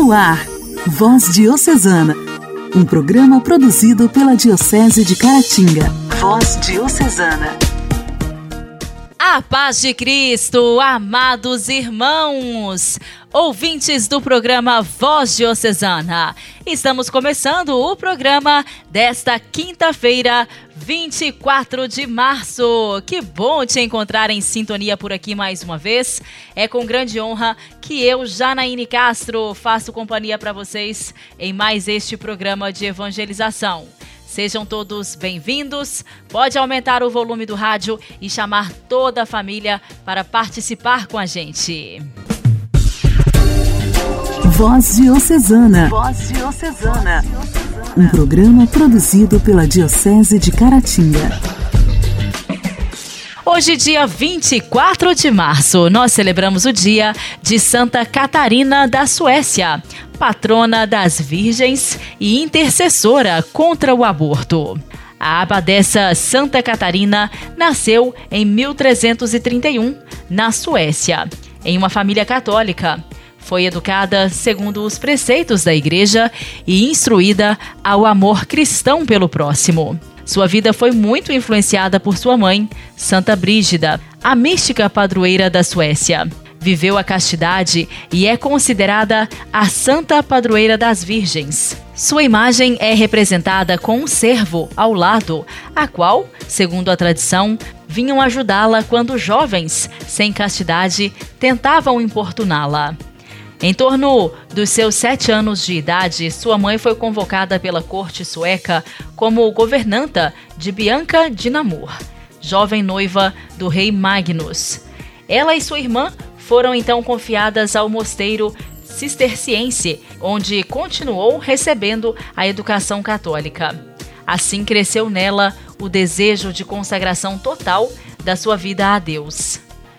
No ar, Voz Diocesana, um programa produzido pela Diocese de Caratinga. Voz Diocesana. A paz de Cristo, amados irmãos, ouvintes do programa Voz Diocesana. Estamos começando o programa desta quinta-feira, 24 de março. Que bom te encontrar em sintonia por aqui mais uma vez. É com grande honra que eu, Janaíne Castro, faço companhia para vocês em mais este programa de evangelização. Sejam todos bem-vindos. Pode aumentar o volume do rádio e chamar toda a família para participar com a gente. Voz Diocesana. Voz Diocesana. Um programa produzido pela Diocese de Caratinga. Hoje, dia 24 de março, nós celebramos o dia de Santa Catarina da Suécia patrona das virgens e intercessora contra o aborto. A abadesa Santa Catarina nasceu em 1331, na Suécia, em uma família católica. Foi educada segundo os preceitos da igreja e instruída ao amor cristão pelo próximo. Sua vida foi muito influenciada por sua mãe, Santa Brígida, a mística padroeira da Suécia viveu a castidade e é considerada a santa padroeira das virgens. Sua imagem é representada com um servo ao lado, a qual, segundo a tradição, vinham ajudá-la quando jovens, sem castidade, tentavam importuná-la. Em torno dos seus sete anos de idade, sua mãe foi convocada pela corte sueca como governanta de Bianca de Namur, jovem noiva do rei Magnus. Ela e sua irmã foram então confiadas ao mosteiro cisterciense, onde continuou recebendo a educação católica. Assim cresceu nela o desejo de consagração total da sua vida a Deus.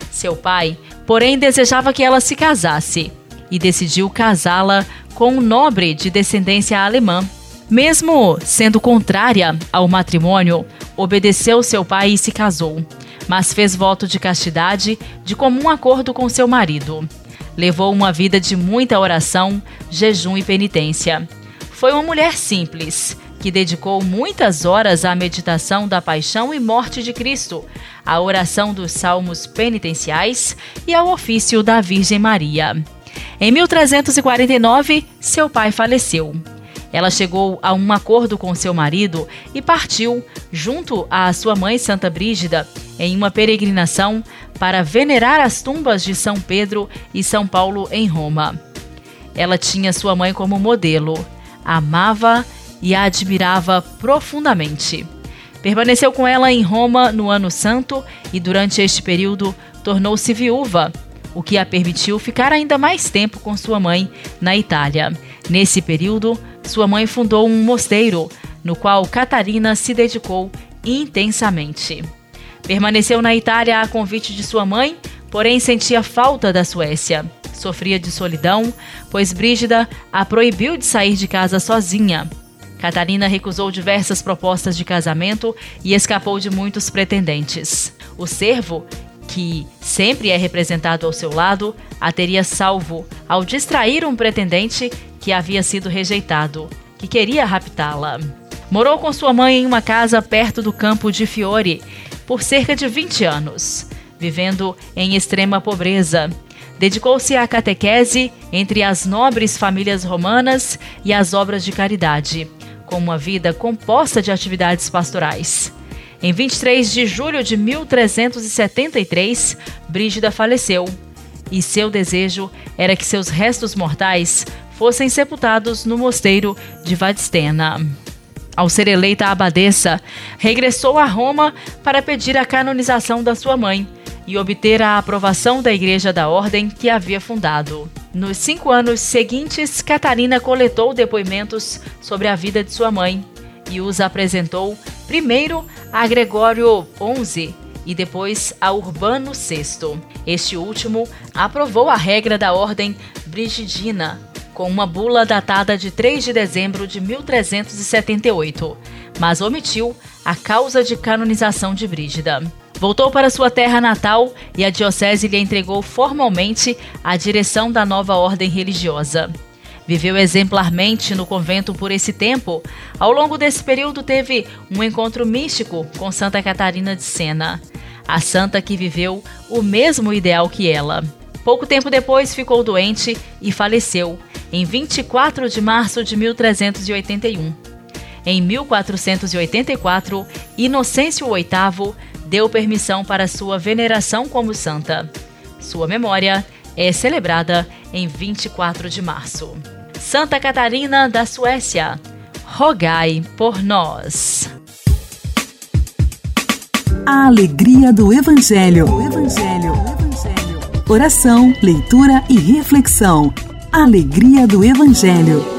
Seu pai, porém, desejava que ela se casasse e decidiu casá-la com um nobre de descendência alemã. Mesmo sendo contrária ao matrimônio, obedeceu seu pai e se casou mas fez voto de castidade de comum acordo com seu marido. Levou uma vida de muita oração, jejum e penitência. Foi uma mulher simples, que dedicou muitas horas à meditação da paixão e morte de Cristo, à oração dos salmos penitenciais e ao ofício da Virgem Maria. Em 1349, seu pai faleceu. Ela chegou a um acordo com seu marido e partiu, junto à sua mãe Santa Brígida, em uma peregrinação para venerar as tumbas de São Pedro e São Paulo em Roma. Ela tinha sua mãe como modelo, amava e a admirava profundamente. Permaneceu com ela em Roma no Ano Santo e, durante este período, tornou-se viúva, o que a permitiu ficar ainda mais tempo com sua mãe na Itália. Nesse período, sua mãe fundou um mosteiro, no qual Catarina se dedicou intensamente. Permaneceu na Itália a convite de sua mãe, porém sentia falta da Suécia. Sofria de solidão, pois Brígida a proibiu de sair de casa sozinha. Catarina recusou diversas propostas de casamento e escapou de muitos pretendentes. O servo, que sempre é representado ao seu lado, a teria salvo ao distrair um pretendente que havia sido rejeitado, que queria raptá-la. Morou com sua mãe em uma casa perto do campo de Fiore por cerca de 20 anos, vivendo em extrema pobreza. Dedicou-se à catequese entre as nobres famílias romanas e às obras de caridade, com uma vida composta de atividades pastorais. Em 23 de julho de 1373, Brígida faleceu, e seu desejo era que seus restos mortais fossem sepultados no mosteiro de Vadstena. Ao ser eleita abadesa, regressou a Roma para pedir a canonização da sua mãe e obter a aprovação da Igreja da Ordem que havia fundado. Nos cinco anos seguintes, Catarina coletou depoimentos sobre a vida de sua mãe e os apresentou primeiro a Gregório XI e depois a Urbano VI. Este último aprovou a regra da Ordem Brigidina com uma bula datada de 3 de dezembro de 1378, mas omitiu a causa de canonização de Brígida. Voltou para sua terra natal e a diocese lhe entregou formalmente a direção da nova ordem religiosa. Viveu exemplarmente no convento por esse tempo. Ao longo desse período, teve um encontro místico com Santa Catarina de Sena, a santa que viveu o mesmo ideal que ela. Pouco tempo depois, ficou doente e faleceu, em 24 de março de 1381. Em 1484, Inocêncio VIII deu permissão para sua veneração como santa. Sua memória é celebrada em 24 de março. Santa Catarina da Suécia, rogai por nós. A alegria do Evangelho. O Evangelho. Evangelho. Oração, leitura e reflexão. Alegria do Evangelho.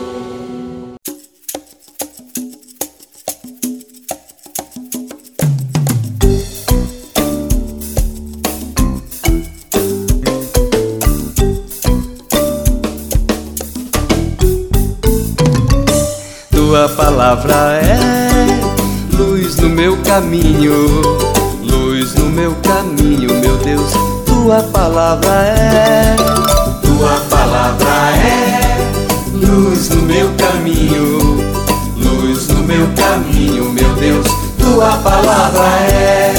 Palavra é luz no meu caminho, luz no meu caminho, meu Deus. Tua palavra é, tua palavra é luz no meu caminho, luz no meu caminho, meu Deus. Tua palavra é.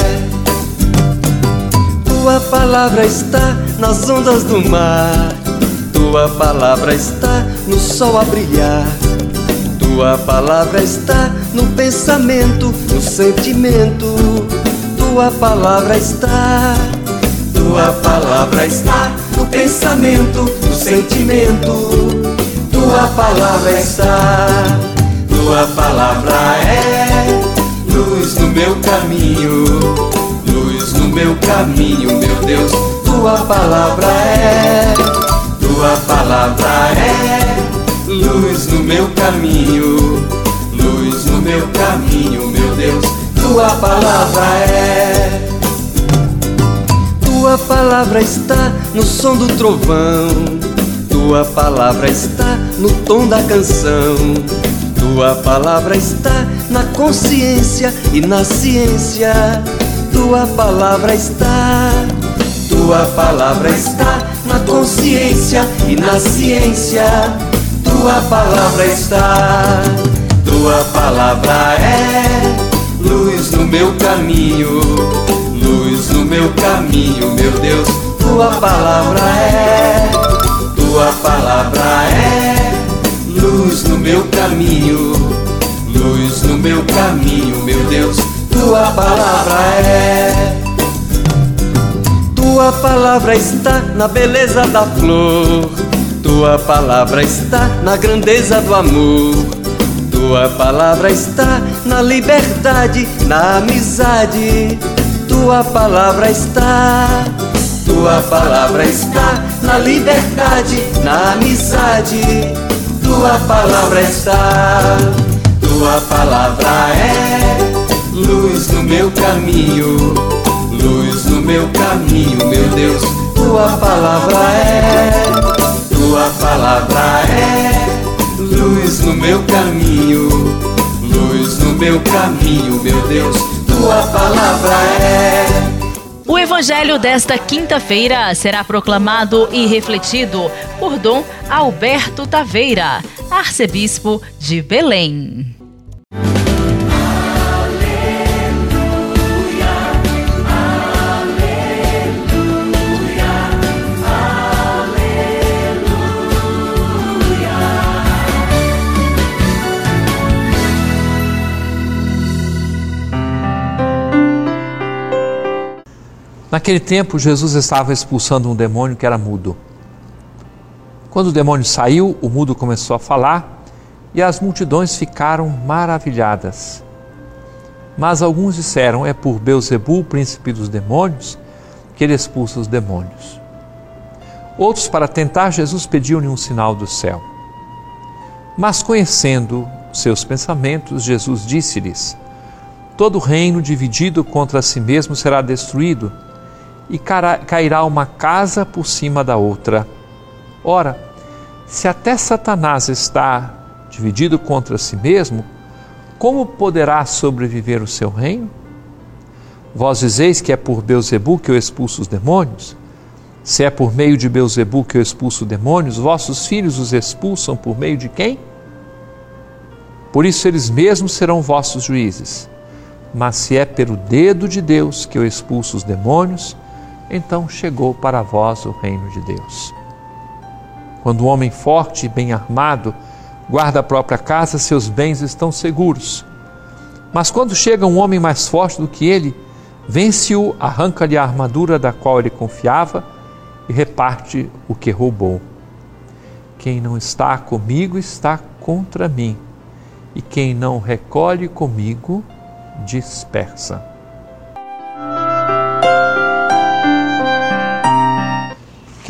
Tua palavra está nas ondas do mar, tua palavra está no sol a brilhar. Tua palavra está no pensamento, no sentimento. Tua palavra está. Tua palavra está no pensamento, no sentimento. Tua palavra está. Tua palavra é luz no meu caminho, luz no meu caminho, meu Deus. Tua palavra é. Tua palavra é luz no meu caminho, luz no meu caminho, meu Deus, tua palavra é. Tua palavra está no som do trovão, tua palavra está no tom da canção, tua palavra está na consciência e na ciência, tua palavra está. Tua palavra está na consciência e na ciência tua palavra está, tua palavra é luz no meu caminho, luz no meu caminho, meu Deus. Tua palavra é, tua palavra é luz no meu caminho, luz no meu caminho, meu Deus. Tua palavra é. Tua palavra está na beleza da flor tua palavra está na grandeza do amor. Tua palavra está na liberdade, na amizade. Tua palavra está. Tua palavra está na liberdade, na amizade. Tua palavra está. Tua palavra é luz no meu caminho, luz no meu caminho, meu Deus. Tua palavra é caminho, luz no meu caminho, meu Deus. Tua palavra é. O evangelho desta quinta-feira será proclamado e refletido por Dom Alberto Taveira, arcebispo de Belém. Naquele tempo, Jesus estava expulsando um demônio que era mudo. Quando o demônio saiu, o mudo começou a falar e as multidões ficaram maravilhadas. Mas alguns disseram: É por Beuzebu, príncipe dos demônios, que ele expulsa os demônios. Outros, para tentar Jesus, pediam-lhe um sinal do céu. Mas conhecendo seus pensamentos, Jesus disse-lhes: Todo reino dividido contra si mesmo será destruído e cairá uma casa por cima da outra. Ora, se até Satanás está dividido contra si mesmo, como poderá sobreviver o seu reino? Vós dizeis que é por Beuzebu que eu expulso os demônios? Se é por meio de Beuzebu que eu expulso demônios, vossos filhos os expulsam por meio de quem? Por isso eles mesmos serão vossos juízes. Mas se é pelo dedo de Deus que eu expulso os demônios, então chegou para vós o reino de Deus. Quando o um homem forte e bem armado guarda a própria casa, seus bens estão seguros. Mas quando chega um homem mais forte do que ele, vence-o, arranca-lhe a armadura da qual ele confiava e reparte o que roubou. Quem não está comigo está contra mim, e quem não recolhe comigo dispersa.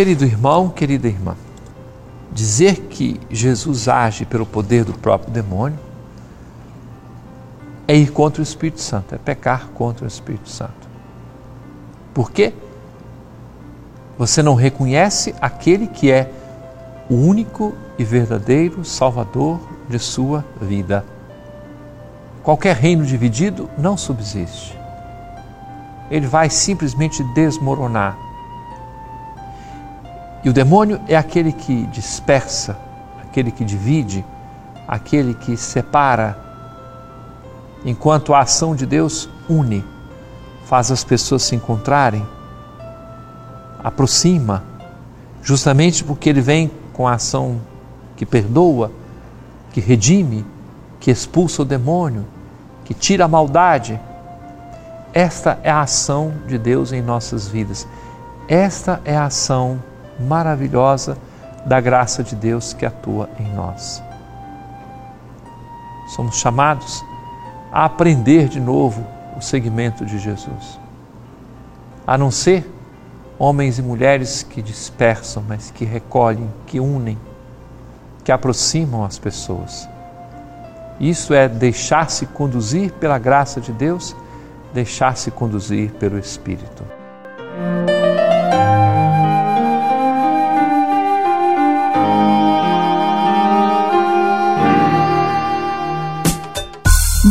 Querido irmão, querida irmã, dizer que Jesus age pelo poder do próprio demônio é ir contra o Espírito Santo, é pecar contra o Espírito Santo. Por quê? Você não reconhece aquele que é o único e verdadeiro Salvador de sua vida. Qualquer reino dividido não subsiste. Ele vai simplesmente desmoronar. E o demônio é aquele que dispersa, aquele que divide, aquele que separa, enquanto a ação de Deus une, faz as pessoas se encontrarem aproxima, justamente porque ele vem com a ação que perdoa, que redime, que expulsa o demônio, que tira a maldade. Esta é a ação de Deus em nossas vidas. Esta é a ação maravilhosa da graça de Deus que atua em nós. Somos chamados a aprender de novo o segmento de Jesus. A não ser homens e mulheres que dispersam, mas que recolhem, que unem, que aproximam as pessoas. Isso é deixar-se conduzir pela graça de Deus, deixar-se conduzir pelo Espírito.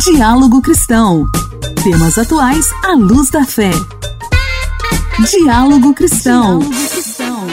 Diálogo Cristão. Temas atuais à luz da fé. Diálogo Cristão. Diálogo Cristão.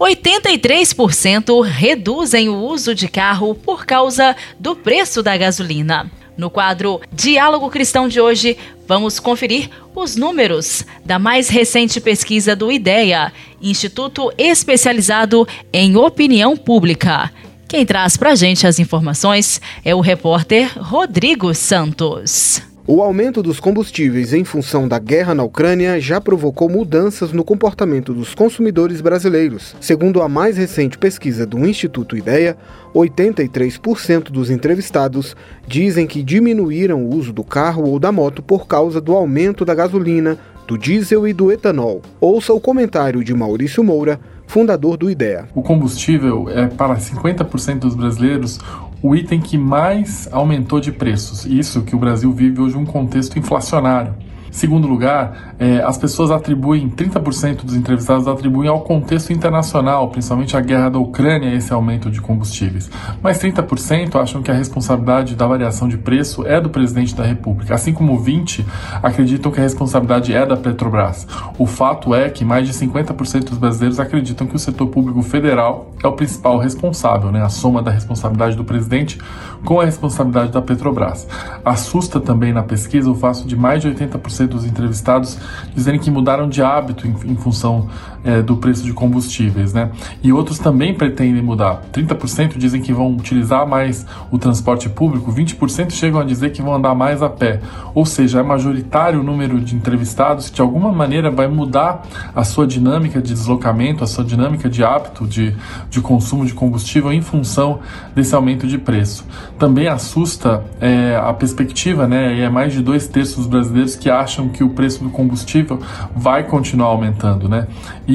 83% reduzem o uso de carro por causa do preço da gasolina. No quadro Diálogo Cristão de hoje, vamos conferir os números da mais recente pesquisa do IDEA, Instituto Especializado em Opinião Pública. Quem traz para a gente as informações é o repórter Rodrigo Santos. O aumento dos combustíveis em função da guerra na Ucrânia já provocou mudanças no comportamento dos consumidores brasileiros. Segundo a mais recente pesquisa do Instituto Ideia, 83% dos entrevistados dizem que diminuíram o uso do carro ou da moto por causa do aumento da gasolina, do diesel e do etanol. Ouça o comentário de Maurício Moura, fundador do IDEA. O combustível é para 50% dos brasileiros o item que mais aumentou de preços. Isso que o Brasil vive hoje um contexto inflacionário. Segundo lugar, é, as pessoas atribuem, 30% dos entrevistados atribuem ao contexto internacional, principalmente a guerra da Ucrânia, esse aumento de combustíveis. Mas 30% acham que a responsabilidade da variação de preço é do presidente da República, assim como 20% acreditam que a responsabilidade é da Petrobras. O fato é que mais de 50% dos brasileiros acreditam que o setor público federal é o principal responsável, né? a soma da responsabilidade do presidente com a responsabilidade da Petrobras. Assusta também na pesquisa o fato de mais de 80% dos entrevistados dizerem que mudaram de hábito em, em função é, do preço de combustíveis, né? E outros também pretendem mudar. 30% dizem que vão utilizar mais o transporte público, 20% chegam a dizer que vão andar mais a pé. Ou seja, é majoritário o número de entrevistados que de alguma maneira vai mudar a sua dinâmica de deslocamento, a sua dinâmica de hábito de, de consumo de combustível em função desse aumento de preço. Também assusta é, a perspectiva, né? E é mais de dois terços dos brasileiros que acham que o preço do combustível vai continuar aumentando, né?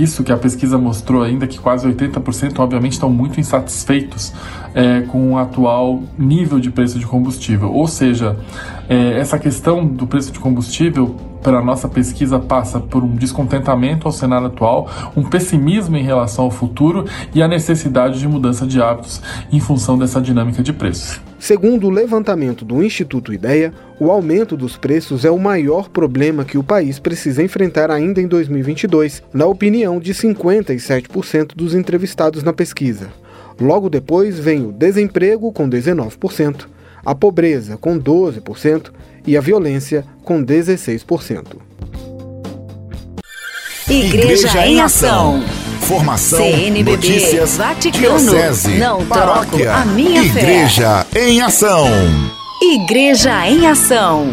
Isso que a pesquisa mostrou ainda que quase 80% obviamente estão muito insatisfeitos é, com o atual nível de preço de combustível. Ou seja, é, essa questão do preço de combustível pela nossa pesquisa passa por um descontentamento ao cenário atual, um pessimismo em relação ao futuro e a necessidade de mudança de hábitos em função dessa dinâmica de preços. Segundo o levantamento do Instituto Ideia, o aumento dos preços é o maior problema que o país precisa enfrentar ainda em 2022, na opinião de 57% dos entrevistados na pesquisa. Logo depois vem o desemprego, com 19%, a pobreza, com 12%, e a violência, com 16%. Igreja em Ação. Formação, CNBB, notícias, Vaticano, diocese, não paróquia, troco a minha fé. Igreja em Ação. Igreja em Ação.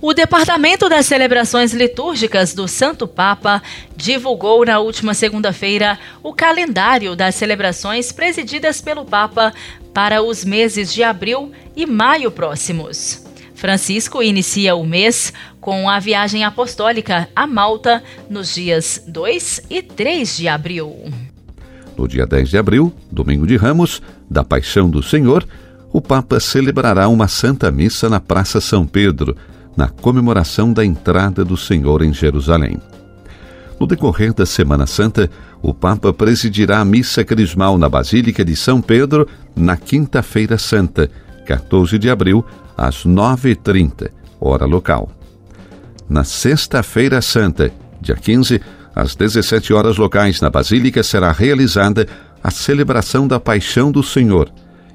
O Departamento das Celebrações Litúrgicas do Santo Papa divulgou na última segunda-feira o calendário das celebrações presididas pelo Papa para os meses de abril e maio próximos. Francisco inicia o mês com a viagem apostólica a Malta nos dias 2 e 3 de abril. No dia 10 de abril, domingo de Ramos, da Paixão do Senhor, o Papa celebrará uma Santa Missa na Praça São Pedro, na comemoração da entrada do Senhor em Jerusalém. No decorrer da Semana Santa, o Papa presidirá a missa crismal na Basílica de São Pedro na Quinta-feira Santa, 14 de abril, às 9h30, hora local. Na Sexta-feira Santa, dia 15, às 17 horas locais, na Basílica será realizada a celebração da Paixão do Senhor.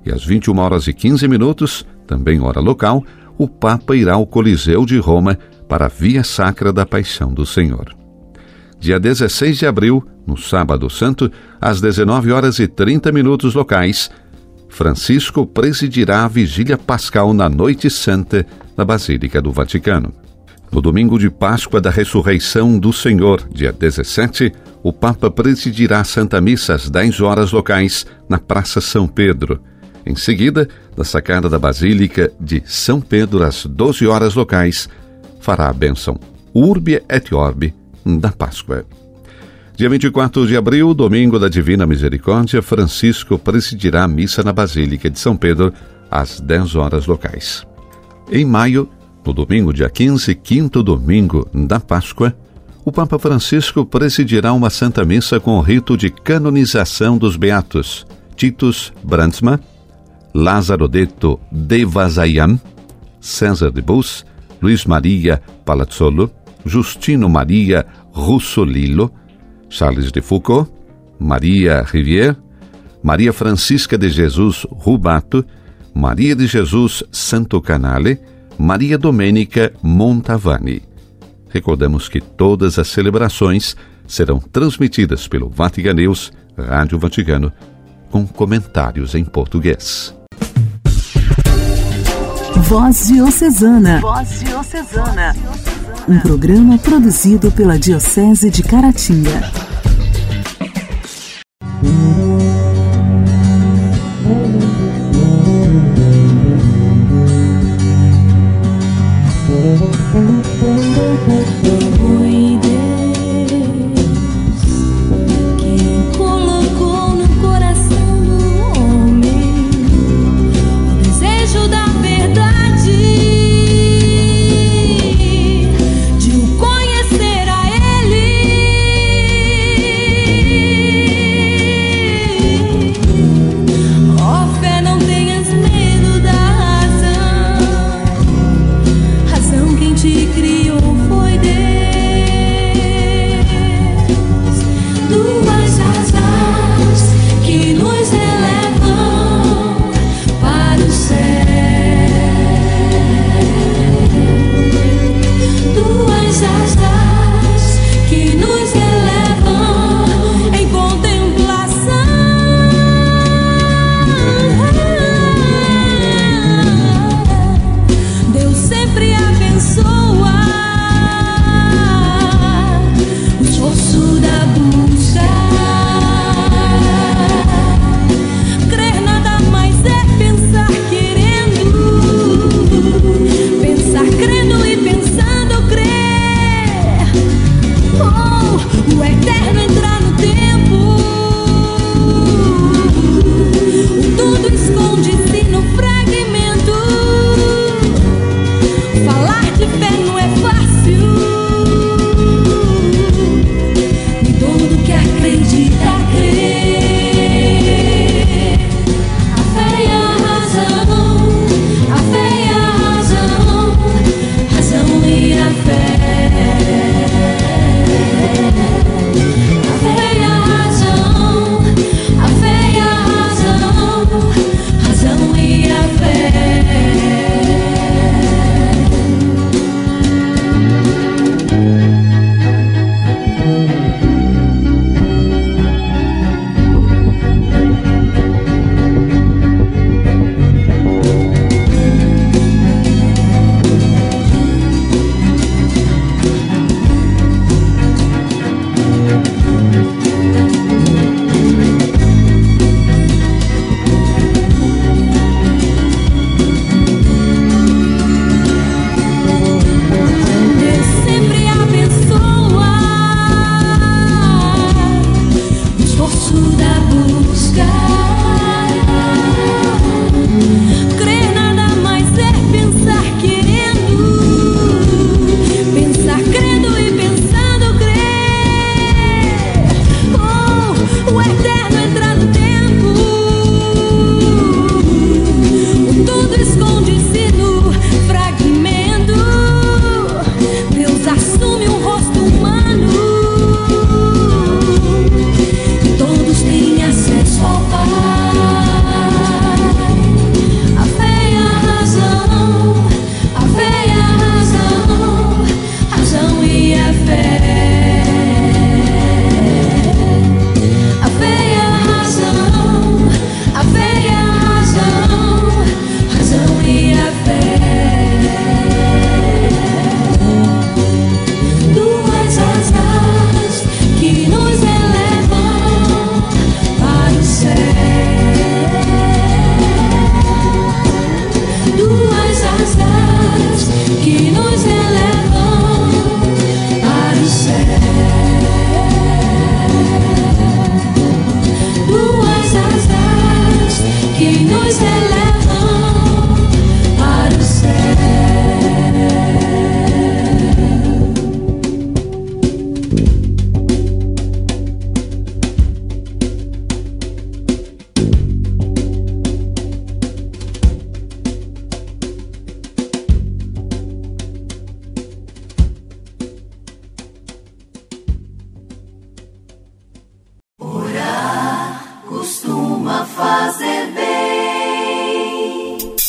E às 21 horas e 15 minutos, também hora local, o Papa irá ao Coliseu de Roma para a Via Sacra da Paixão do Senhor. Dia 16 de abril, no Sábado Santo, às 19 horas e 30 minutos locais, Francisco presidirá a vigília pascal na Noite Santa na Basílica do Vaticano. No domingo de Páscoa da Ressurreição do Senhor, dia 17, o Papa presidirá a Santa Missa às 10 horas locais na Praça São Pedro. Em seguida, na sacada da Basílica de São Pedro, às 12 horas locais, fará a bênção Urbi et Orbi da Páscoa. Dia 24 de abril, domingo da Divina Misericórdia, Francisco presidirá a missa na Basílica de São Pedro às 10 horas locais. Em maio, no domingo dia 15, quinto domingo da Páscoa, o Papa Francisco presidirá uma Santa Missa com o rito de canonização dos beatos Titus Brandsma, Lázaro Detto de Vazayan, César de Bus, Luiz Maria Palazzolo, Justino Maria Russolillo, Charles de Foucault, Maria Rivière, Maria Francisca de Jesus Rubato, Maria de Jesus Santo Canale, Maria Domênica Montavani. Recordamos que todas as celebrações serão transmitidas pelo Vaticanews, Rádio Vaticano, com comentários em português. Voz Diocesana. Voz Diocesana. Um programa produzido pela Diocese de Caratinga.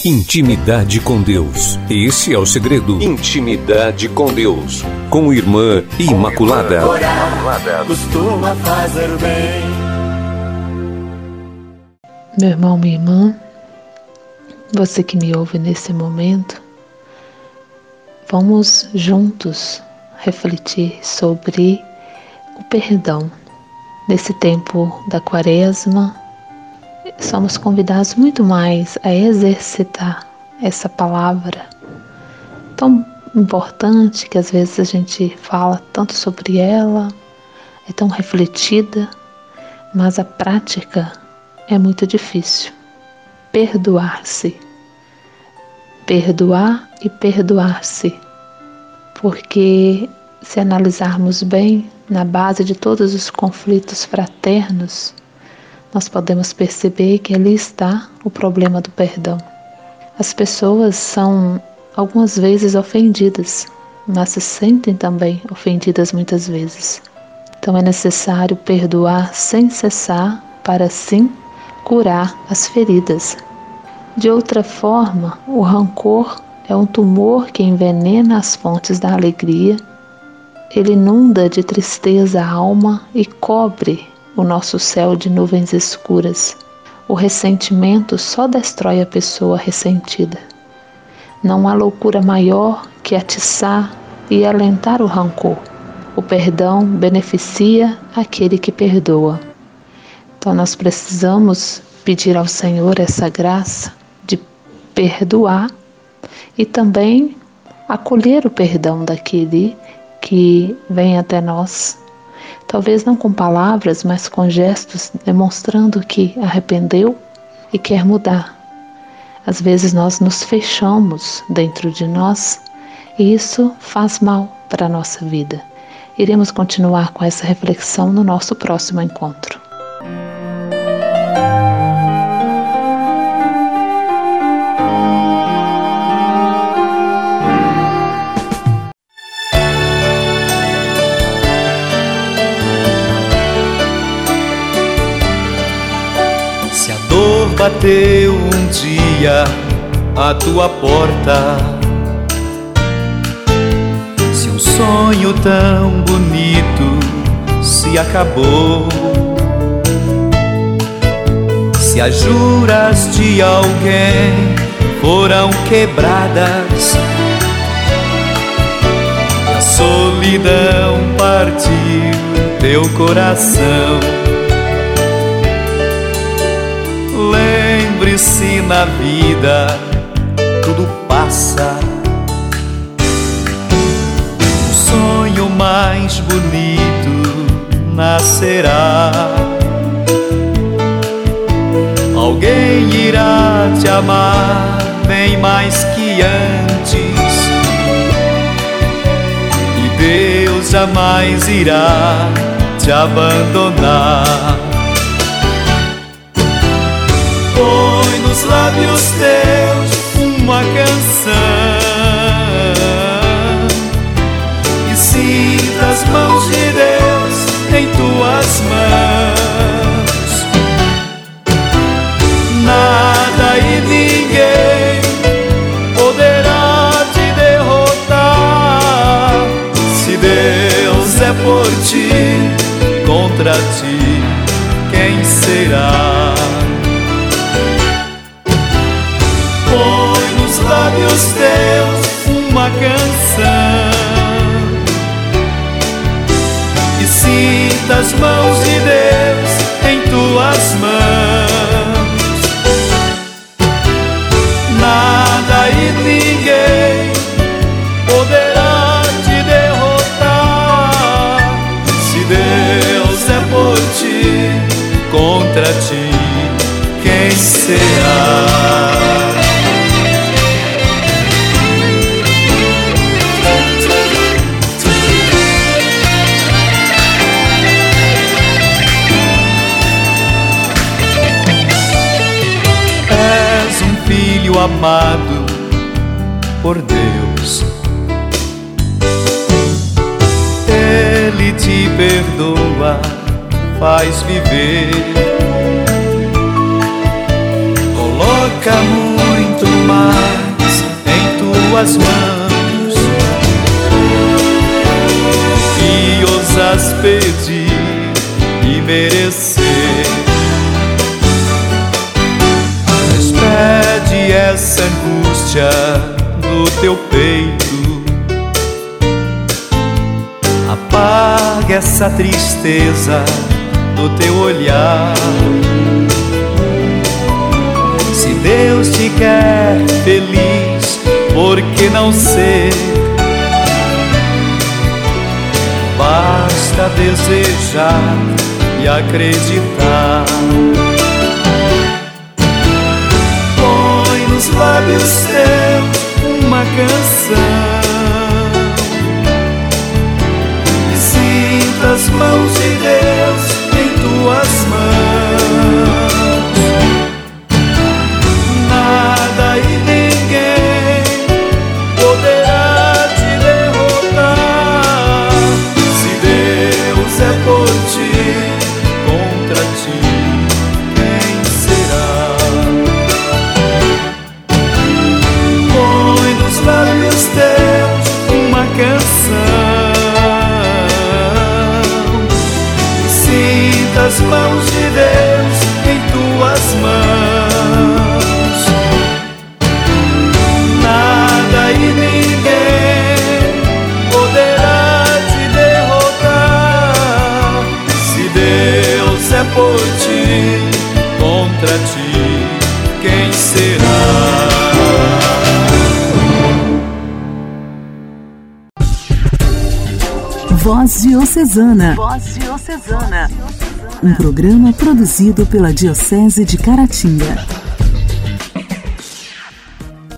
Intimidade com Deus. Esse é o segredo. Intimidade com Deus. Com Irmã Imaculada. Orar costuma fazer bem. Meu irmão, minha irmã, você que me ouve nesse momento, vamos juntos refletir sobre o perdão. Nesse tempo da quaresma, somos convidados muito mais a exercitar essa palavra tão importante que às vezes a gente fala tanto sobre ela, é tão refletida, mas a prática é muito difícil. Perdoar-se. Perdoar e perdoar-se. Porque se analisarmos bem, na base de todos os conflitos fraternos, nós podemos perceber que ali está o problema do perdão. As pessoas são algumas vezes ofendidas, mas se sentem também ofendidas muitas vezes. Então é necessário perdoar sem cessar para assim curar as feridas. De outra forma, o rancor é um tumor que envenena as fontes da alegria. Ele inunda de tristeza a alma e cobre o nosso céu de nuvens escuras. O ressentimento só destrói a pessoa ressentida. Não há loucura maior que atiçar e alentar o rancor. O perdão beneficia aquele que perdoa. Então nós precisamos pedir ao Senhor essa graça de perdoar e também acolher o perdão daquele que vem até nós talvez não com palavras, mas com gestos, demonstrando que arrependeu e quer mudar. Às vezes nós nos fechamos dentro de nós e isso faz mal para a nossa vida. Iremos continuar com essa reflexão no nosso próximo encontro. Bateu um dia a tua porta. Se um sonho tão bonito se acabou, se as juras de alguém foram quebradas, a solidão partiu teu coração. Lembre-se na vida, tudo passa. O sonho mais bonito nascerá. Alguém irá te amar bem mais que antes. E Deus jamais irá te abandonar. Lábios teus uma canção e sinta as mãos de Deus em tuas mãos. Nada amado por Deus. Ele te perdoa, faz viver. Coloque fica muito mais em tuas mãos e ousas pedir e merecer. Essa angústia do teu peito, apaga essa tristeza do teu olhar. Se Deus te quer feliz, por que não ser? Basta desejar e acreditar. Nos lábios teus uma canção. Sinta as mãos de Deus em tuas mãos. Por ti, contra ti, quem será? Voz Diocesana. Voz Diocesana. Um programa produzido pela Diocese de Caratinga.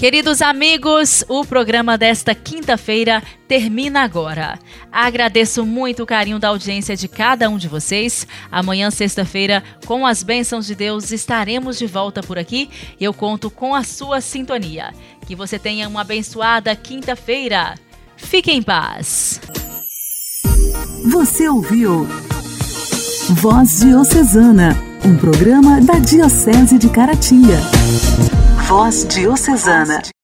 Queridos amigos, o programa desta quinta-feira termina agora. Agradeço muito o carinho da audiência de cada um de vocês. Amanhã, sexta-feira, com as bênçãos de Deus, estaremos de volta por aqui. Eu conto com a sua sintonia. Que você tenha uma abençoada quinta-feira. Fique em paz. Você ouviu Voz Diocesana, um programa da Diocese de Caratinga. Voz Diocesana.